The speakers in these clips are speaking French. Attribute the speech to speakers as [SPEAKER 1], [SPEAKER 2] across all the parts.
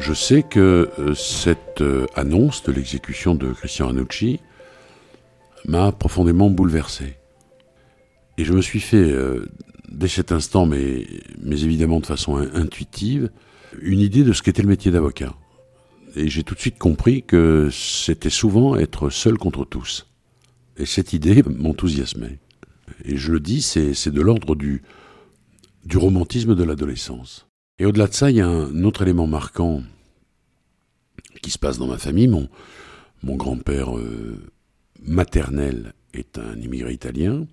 [SPEAKER 1] Je sais que euh, cette euh, annonce de l'exécution de Christian Ranucci m'a profondément bouleversé. Et je me suis fait, euh, dès cet instant, mais, mais évidemment de façon intuitive, une idée de ce qu'était le métier d'avocat. Et j'ai tout de suite compris que c'était souvent être seul contre tous. Et cette idée m'enthousiasmait. Et je le dis, c'est de l'ordre du, du romantisme de l'adolescence. Et au-delà de ça, il y a un autre élément marquant qui se passe dans ma famille. Mon, grand-père euh, maternel est un immigré italien,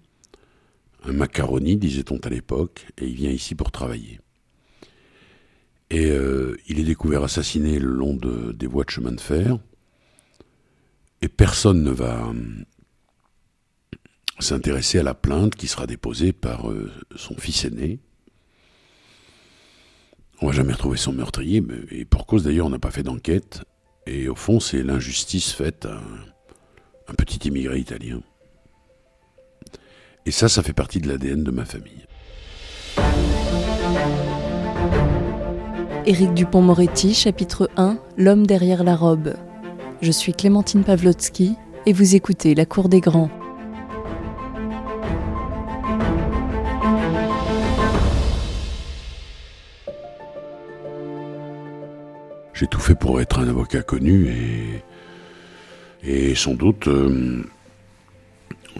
[SPEAKER 1] un macaroni, disait-on à l'époque, et il vient ici pour travailler. Et euh, il est découvert assassiné le long de, des voies de chemin de fer. Et personne ne va euh, s'intéresser à la plainte qui sera déposée par son fils aîné. On va jamais retrouver son meurtrier, mais, et pour cause d'ailleurs, on n'a pas fait d'enquête. Et au fond, c'est l'injustice faite à un petit immigré italien. Et ça, ça fait partie de l'ADN de ma famille.
[SPEAKER 2] Éric Dupont-Moretti, chapitre 1 L'homme derrière la robe. Je suis Clémentine Pavlotsky et vous écoutez La Cour des Grands.
[SPEAKER 1] J'ai tout fait pour être un avocat connu et, sans doute euh,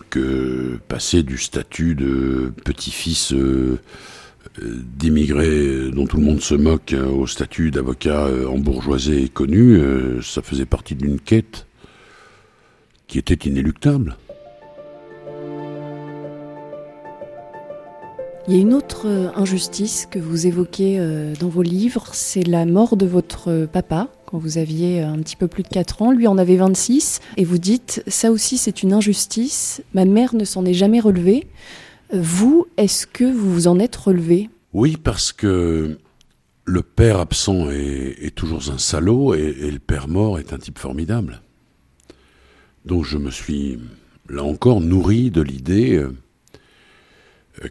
[SPEAKER 1] que passer du statut de petit-fils euh, d'immigré dont tout le monde se moque euh, au statut d'avocat embourgeoisé et connu, ça faisait partie d'une quête qui était inéluctable.
[SPEAKER 2] Il y a une autre euh, injustice que vous évoquez euh, dans vos livres, c'est la mort de votre papa quand vous aviez euh, un petit peu plus de 4 ans. Lui en avait 26 et vous dites, ça aussi c'est une injustice, ma mère ne s'en est jamais relevée. Vous, est-ce que vous vous en êtes relevé
[SPEAKER 1] Oui, parce que le père absent est, toujours un salaud et, et, le père mort est un type formidable. Donc je me suis, là encore, nourri de l'idée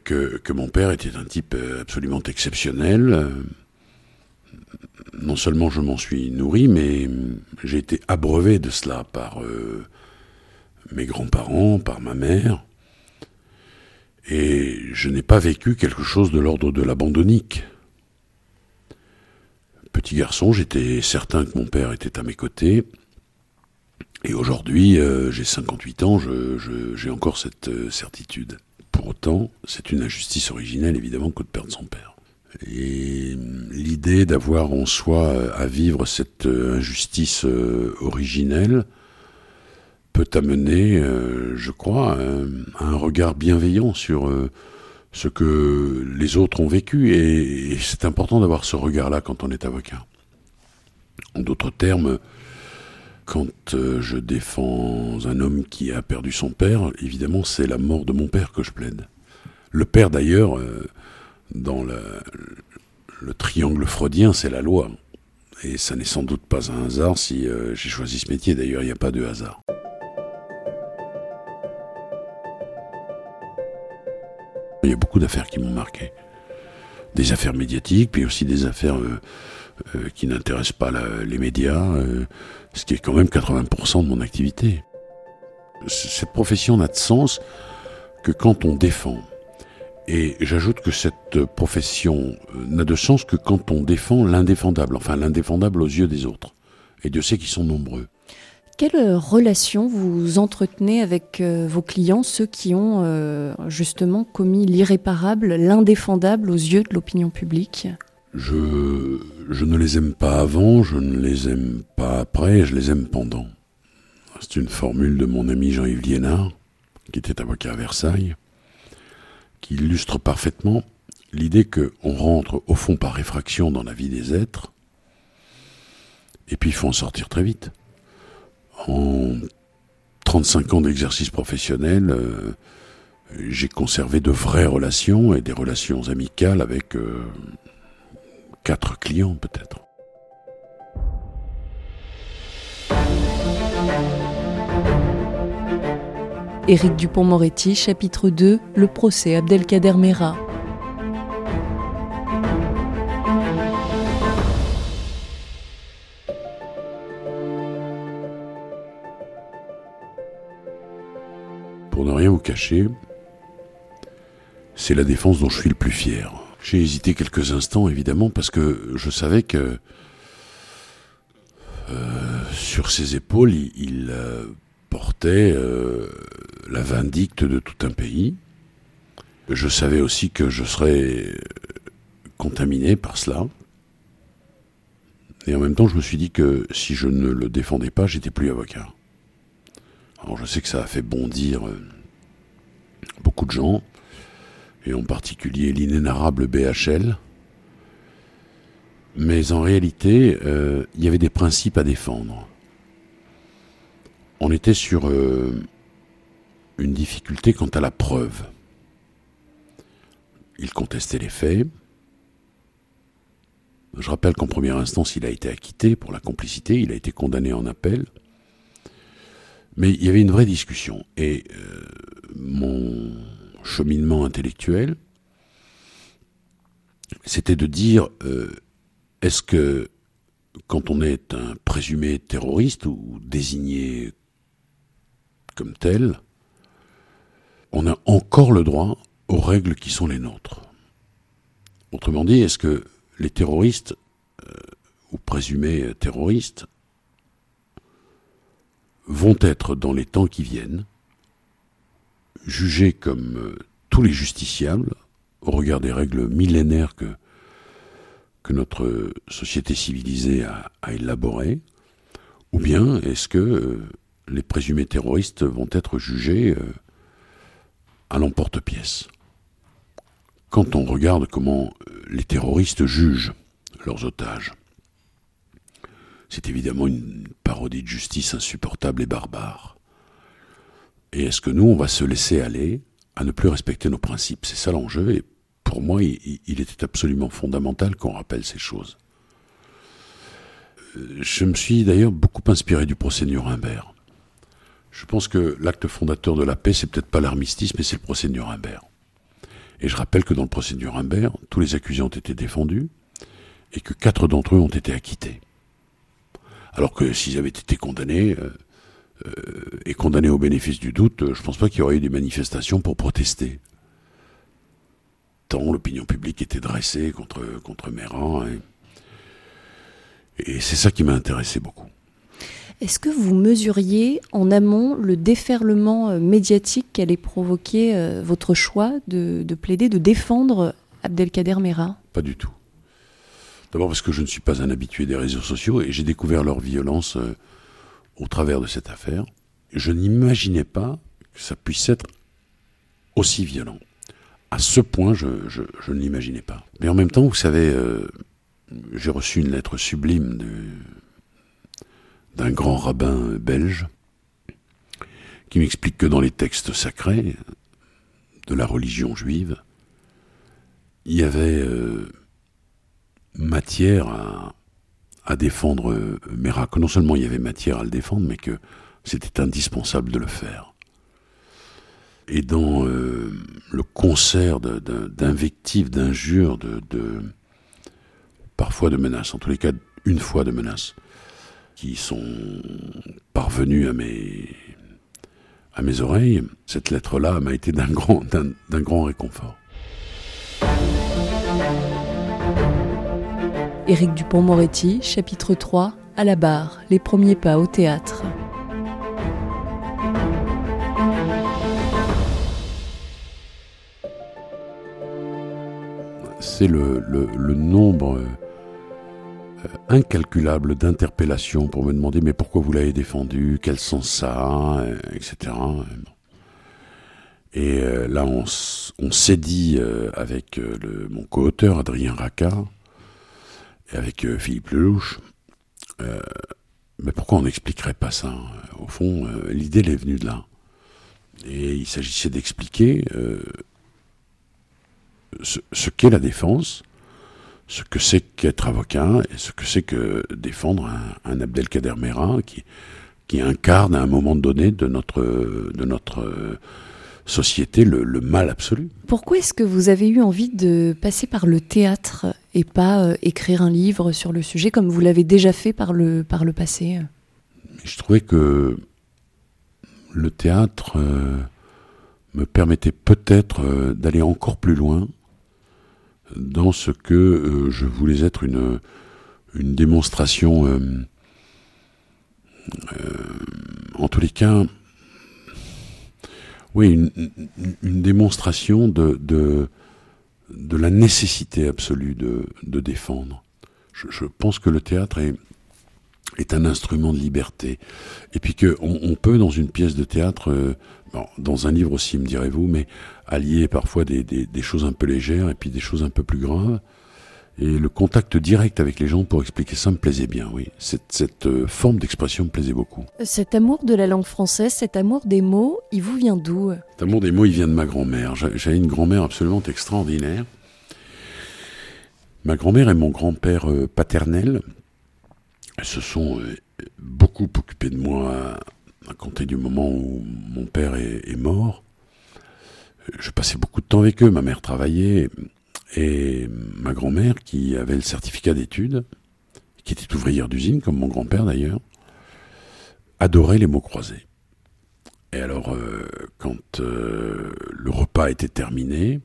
[SPEAKER 1] que, mon père était un type euh, absolument exceptionnel. Non seulement je m'en suis nourri, mais j'ai été abreuvé de cela par euh, mes grands-parents, par ma mère. Et je n'ai pas vécu quelque chose de l'ordre de l'abandonnique. Petit garçon, j'étais certain que mon père était à mes côtés. Et aujourd'hui, euh, j'ai 58 ans, j'ai encore cette euh, certitude. Pour autant, c'est une injustice originelle, évidemment, que de perdre son père. Et l'idée d'avoir en soi à vivre cette injustice euh, originelle peut amener, euh, je crois, un, regard bienveillant sur euh, ce que les autres ont vécu. Et, c'est important d'avoir ce regard-là quand on est avocat. En d'autres termes, quand je défends un homme qui a perdu son père, évidemment, c'est la mort de mon père que je plaide. Le père, d'ailleurs, dans le, le, triangle freudien, c'est la loi. Et ça n'est sans doute pas un hasard si j'ai choisi ce métier. D'ailleurs, il n'y a pas de hasard. Il y a beaucoup d'affaires qui m'ont marqué. Des affaires médiatiques, puis aussi des affaires euh, euh, qui n'intéressent pas les médias, euh, ce qui est quand même 80% de mon activité. Cette profession n'a de sens que quand on défend. Et j'ajoute que cette profession n'a de sens que quand on défend l'indéfendable, enfin l'indéfendable aux yeux des autres. Et Dieu sait qu'ils sont nombreux.
[SPEAKER 2] Quelle relation vous entretenez avec euh, vos clients, ceux qui ont euh, justement commis l'irréparable, l'indéfendable aux yeux de l'opinion publique?
[SPEAKER 1] Je, ne les aime pas avant, je ne les aime pas après, je les aime pendant. C'est une formule de mon ami Jean-Yves Liénard, qui était avocat à Versailles, qui illustre parfaitement l'idée qu'on rentre au fond par réfraction dans la vie des êtres, et puis il faut en sortir très vite en 35 ans d'exercice professionnel, euh, j'ai conservé de vraies relations et des relations amicales avec euh, quatre clients peut-être.
[SPEAKER 2] Éric Dupont-Moretti, chapitre 2, le procès Abdelkader Mera.
[SPEAKER 1] Pour ne rien vous cacher, c'est la défense dont je suis le plus fier. J'ai hésité quelques instants, évidemment, parce que je savais que euh, sur ses épaules, il, euh, portait euh, la vindicte de tout un pays. Je savais aussi que je serais contaminé par cela. Et en même temps, je me suis dit que si je ne le défendais pas, j'étais plus avocat. Alors je sais que ça a fait bondir beaucoup de gens, et en particulier l'inénarrable BHL, mais en réalité, euh, il y avait des principes à défendre. On était sur euh, une difficulté quant à la preuve. Il contestait les faits. Je rappelle qu'en première instance, il a été acquitté pour la complicité, il a été condamné en appel. Mais il y avait une vraie discussion. Et euh, mon cheminement intellectuel, c'était de dire est-ce que quand on est un présumé terroriste ou désigné comme tel, on a encore le droit aux règles qui sont les nôtres. Autrement dit, est-ce que les terroristes euh, ou présumés terroristes vont être dans les temps qui viennent jugés comme euh, tous les justiciables au regard des règles millénaires que notre société civilisée a, élaboré Ou bien est-ce que euh, les présumés terroristes vont être jugés euh, à l'emporte-pièce? Quand on regarde comment les terroristes jugent leurs otages, c'est évidemment une parodie de justice insupportable et barbare. Et est-ce que nous, on va se laisser aller à ne plus respecter nos principes? C'est ça l'enjeu, et pour moi, il, était absolument fondamental qu'on rappelle ces choses. Euh, je me suis d'ailleurs beaucoup inspiré du procès Nuremberg. Je pense que l'acte fondateur de la paix, c'est peut-être pas l'armistice, mais c'est le procès Nuremberg. Et je rappelle que dans le procès Nuremberg, tous les accusés ont été défendus et que quatre d'entre eux ont été acquittés. Alors que s'ils avaient été condamnés euh, euh, et condamnés au bénéfice du doute, je ne pense pas qu'il y aurait eu des manifestations pour protester tant l'opinion publique était dressée contre, contre Méran. Et, c'est ça qui m'a intéressé beaucoup.
[SPEAKER 2] Est-ce que vous mesuriez en amont le déferlement euh, médiatique qu'allait provoquer euh, votre choix de, plaider, de défendre Abdelkader Mera
[SPEAKER 1] Pas du tout. D'abord parce que je ne suis pas un habitué des réseaux sociaux et j'ai découvert leur violence euh, au travers de cette affaire. Je n'imaginais pas que ça puisse être aussi violent à ce point, je, ne l'imaginais pas. Mais en même temps, vous savez, euh, j'ai reçu une lettre sublime d'un grand rabbin belge qui m'explique que dans les textes sacrés de la religion juive, il y avait euh, matière à, à défendre Mérac. Non seulement il y avait matière à le défendre, mais que c'était indispensable de le faire et dans euh, le concert d'invectives, d'injures, de, parfois de menaces, en tous les cas une fois de menaces, qui sont parvenues à mes, à mes oreilles, cette lettre-là m'a été d'un grand réconfort.
[SPEAKER 2] Éric Dupont-Moretti, chapitre 3, à la barre, les premiers pas au théâtre.
[SPEAKER 1] c'est le, nombre euh, incalculable d'interpellations pour me demander mais pourquoi vous l'avez défendu, quel sens ça? Etc. Et euh, là, on, s'est dit euh, avec mon co-auteur Adrien Racard avec Philippe Lelouch, mais pourquoi on n'expliquerait pas ça Au fond, l'idée est venue de là. Et il s'agissait d'expliquer ce, qu'est la défense, ce que c'est qu'être avocat et ce que c'est que défendre un, Abdelkader Mera qui, incarne à un moment donné de notre société le, mal absolu.
[SPEAKER 2] Pourquoi est-ce que vous avez eu envie de passer par le théâtre et pas euh, écrire un livre sur le sujet comme vous l'avez déjà fait par le, par le passé
[SPEAKER 1] Je trouvais que le théâtre... Euh, me permettait peut-être euh, d'aller encore plus loin dans ce que euh, je voulais être une, une démonstration, en tous les cas, oui, une, démonstration de, de, de, la nécessité absolue de, de défendre. Je, pense que le théâtre est, est un instrument de liberté. Et puis qu'on on peut, dans une pièce de théâtre, euh, dans un livre aussi, me direz-vous, mais allier parfois des, des, choses un peu légères et puis des choses un peu plus graves. Et le contact direct avec les gens pour expliquer ça me plaisait bien, oui. Cette, cette euh, forme d'expression me plaisait beaucoup.
[SPEAKER 2] Cet amour de la langue française, cet amour des mots, il vous vient d'où?
[SPEAKER 1] Cet amour des mots, il vient de ma grand-mère. J'avais une grand-mère absolument extraordinaire. Ma grand-mère et mon grand-père euh, paternel se sont euh, beaucoup occupés de moi à, compter du moment où mon père est mort. Je passais beaucoup de temps avec eux. Ma mère travaillait. Et ma grand-mère, qui avait le certificat d'études, qui était ouvrière d'usine, comme mon grand-père d'ailleurs, adorait les mots croisés. Et alors, euh, quand euh, le repas était terminé,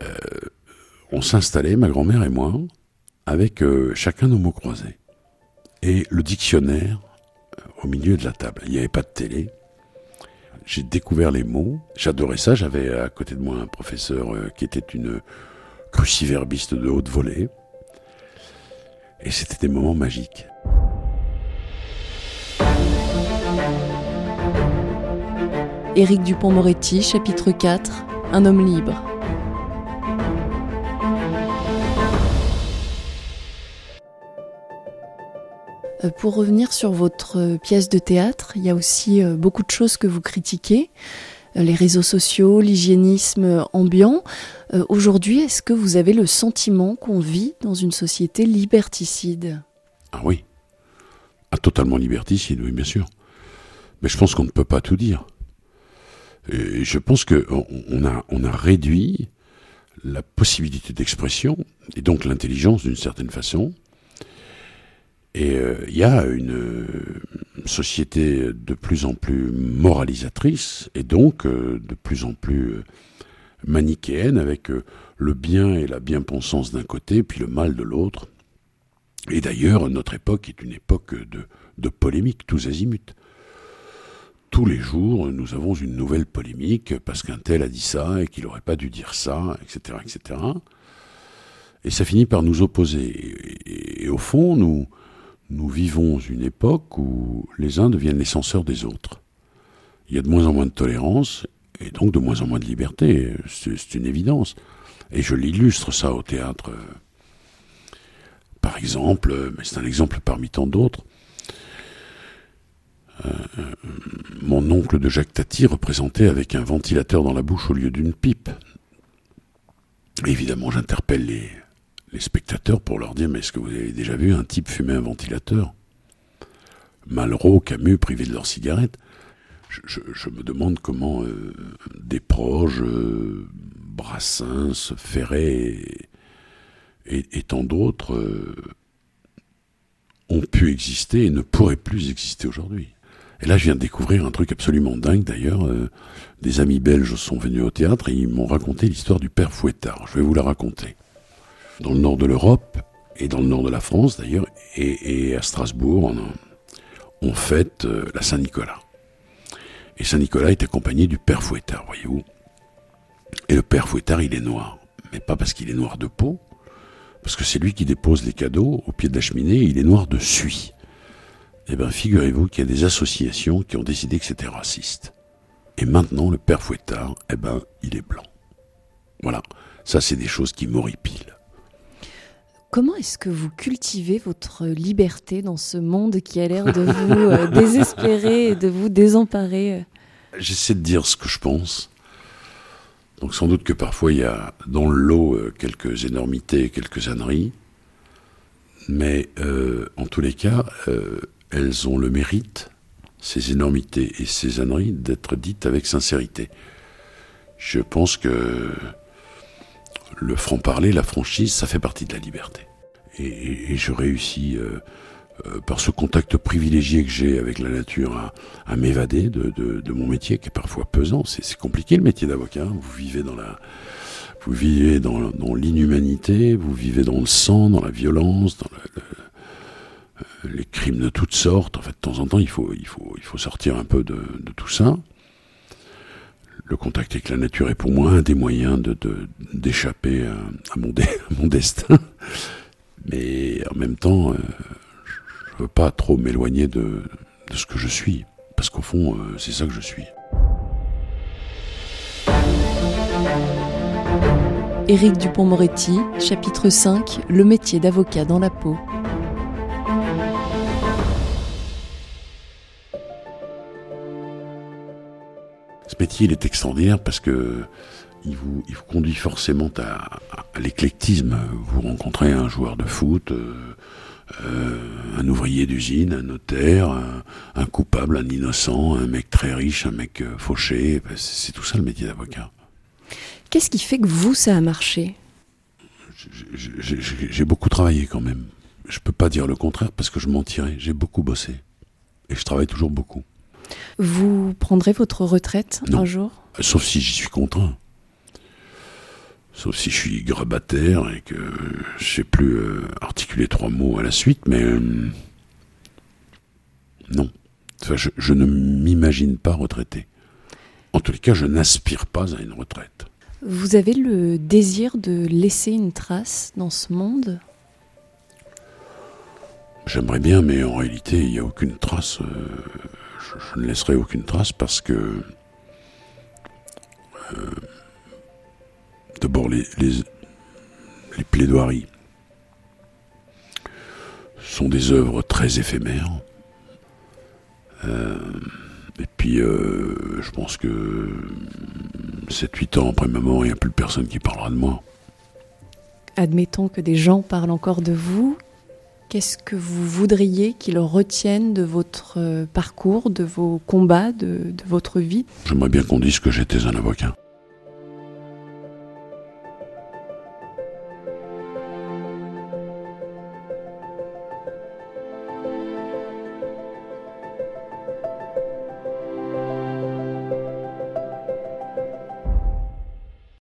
[SPEAKER 1] euh, on s'installait, ma grand-mère et moi, avec chacun nos mots croisés. Et le dictionnaire au milieu de la table. Il n'y avait pas de télé j'ai découvert les mots. J'adorais ça. J'avais à côté de moi un professeur euh, qui était une cruciverbiste de haute volée. Et c'était des moments magiques.
[SPEAKER 2] Éric Dupont-Moretti, chapitre 4, Un homme libre. Pour revenir sur votre euh, pièce de théâtre, il y a aussi euh, beaucoup de choses que vous critiquez, les réseaux sociaux, l'hygiénisme ambiant. Aujourd'hui, est-ce que vous avez le sentiment qu'on vit dans une société liberticide?
[SPEAKER 1] Ah oui, ah, totalement liberticide, oui, bien sûr. Mais je pense qu'on ne peut pas tout dire. Je pense qu'on on a réduit la possibilité d'expression, et donc l'intelligence d'une certaine façon, et euh, il y a une euh, société de plus en plus moralisatrice et donc euh, de plus en plus manichéenne avec le bien et la bien-pensance d'un côté, puis le mal de l'autre. Et d'ailleurs, notre époque est une époque de, de polémique, tous azimuts. Tous les jours, nous avons une nouvelle polémique parce qu'un tel a dit ça et qu'il n'aurait pas dû dire ça, etc., etc. Et ça finit par nous opposer. et au fond, nous, nous vivons une époque où les uns deviennent les censeurs des autres. Il y a de moins en moins de tolérance et donc de moins en moins de liberté. C'est une évidence. Et je l'illustre ça au théâtre. Par exemple, mais c'est un exemple parmi tant d'autres, euh, mon oncle de Jacques Tati représenté avec un ventilateur dans la bouche au lieu d'une pipe. Évidemment, j'interpelle les, les spectateurs pour leur dire Mais est-ce que vous avez déjà vu un type fumer un ventilateur? Malraux, Camus, privés de leurs cigarettes. Je, me demande comment euh, des proches, euh, Brassens, Ferré et, tant d'autres euh, ont pu exister et ne pourraient plus exister aujourd'hui. Et là, je viens de découvrir un truc absolument dingue d'ailleurs. des amis belges sont venus au théâtre et ils m'ont raconté l'histoire du père Fouettard. Je vais vous la raconter dans le nord de l'Europe et dans le nord de la France d'ailleurs, et, à Strasbourg, on, fête euh, la Saint-Nicolas. Et Saint-Nicolas est accompagné du Père Fouettard, voyez-vous. Et le Père Fouettard, il est noir. Mais pas parce qu'il est noir de peau, parce que c'est lui qui dépose les cadeaux au pied de la cheminée et il est noir de suie. Eh bien, figurez-vous qu'il y a des associations qui ont décidé que c'était raciste. Et maintenant, le Père Fouettard, eh ben, il est blanc. Voilà. Ça, c'est des choses qui m'horripilent.
[SPEAKER 2] Comment est-ce que vous cultivez votre liberté dans ce monde qui a l'air de vous euh, désespérer et de vous désemparer
[SPEAKER 1] J'essaie de dire ce que je pense. Donc sans doute que parfois il y a dans le lot euh, quelques énormités, quelques âneries. Mais euh, en tous les cas, elles ont le mérite, ces énormités et ces âneries, d'être dites avec sincérité. Je pense que le franc-parler, la franchise, ça fait partie de la liberté. Et, je réussis euh, euh, par ce contact privilégié que j'ai avec la nature, à, m'évader de, mon métier qui est parfois pesant. C'est compliqué le métier d'avocat. Vous vivez dans la, vous vivez dans, l'inhumanité, vous vivez dans le sang, dans la violence, dans euh, les crimes de toutes sortes. En fait, de temps en temps, il faut sortir un peu de, tout ça. Le contact avec la nature est pour moi un des moyens de, d'échapper à, mon destin. Mais en même temps, euh, je veux pas trop m'éloigner de, ce que je suis, parce qu'au fond, euh, c'est ça que je suis.
[SPEAKER 2] Éric Dupont-Moretti, chapitre 5, Le métier d'avocat dans la peau.
[SPEAKER 1] Ce métier, il est extraordinaire parce que il vous, il vous conduit forcément à, l'éclectisme. Vous rencontrez un joueur de foot, euh, euh, un ouvrier d'usine, un notaire, un, coupable, un innocent, un mec très riche, un mec euh, fauché. C'est tout ça le métier d'avocat.
[SPEAKER 2] Qu'est-ce qui fait que vous, ça a marché?
[SPEAKER 1] J'ai beaucoup travaillé quand même. Je peux pas dire le contraire parce que je mentirais. J'ai beaucoup bossé. Et je travaille toujours beaucoup.
[SPEAKER 2] Vous prendrez votre retraite un jour?
[SPEAKER 1] Sauf si j'y suis contraint. Sauf si je suis grabataire et que je sais plus euh, articuler trois mots à la suite, mais euh, non. je, ne m'imagine pas retraité. En tous les cas, je n'aspire pas à une retraite.
[SPEAKER 2] Vous avez le désir de laisser une trace dans ce monde?
[SPEAKER 1] J'aimerais bien, mais en réalité, il n'y a aucune trace. Euh, je, ne laisserai aucune trace parce que D'abord, les, les, plaidoiries sont des œuvres très éphémères. Euh, et puis, euh, je pense que 7-8 ans après ma mort, il n'y a plus personne qui parlera de moi.
[SPEAKER 2] Admettons que des gens parlent encore de vous. Qu'est-ce que vous voudriez qu'ils retiennent de votre parcours, de vos combats, de, de votre vie?
[SPEAKER 1] J'aimerais bien qu'on dise que j'étais un avocat.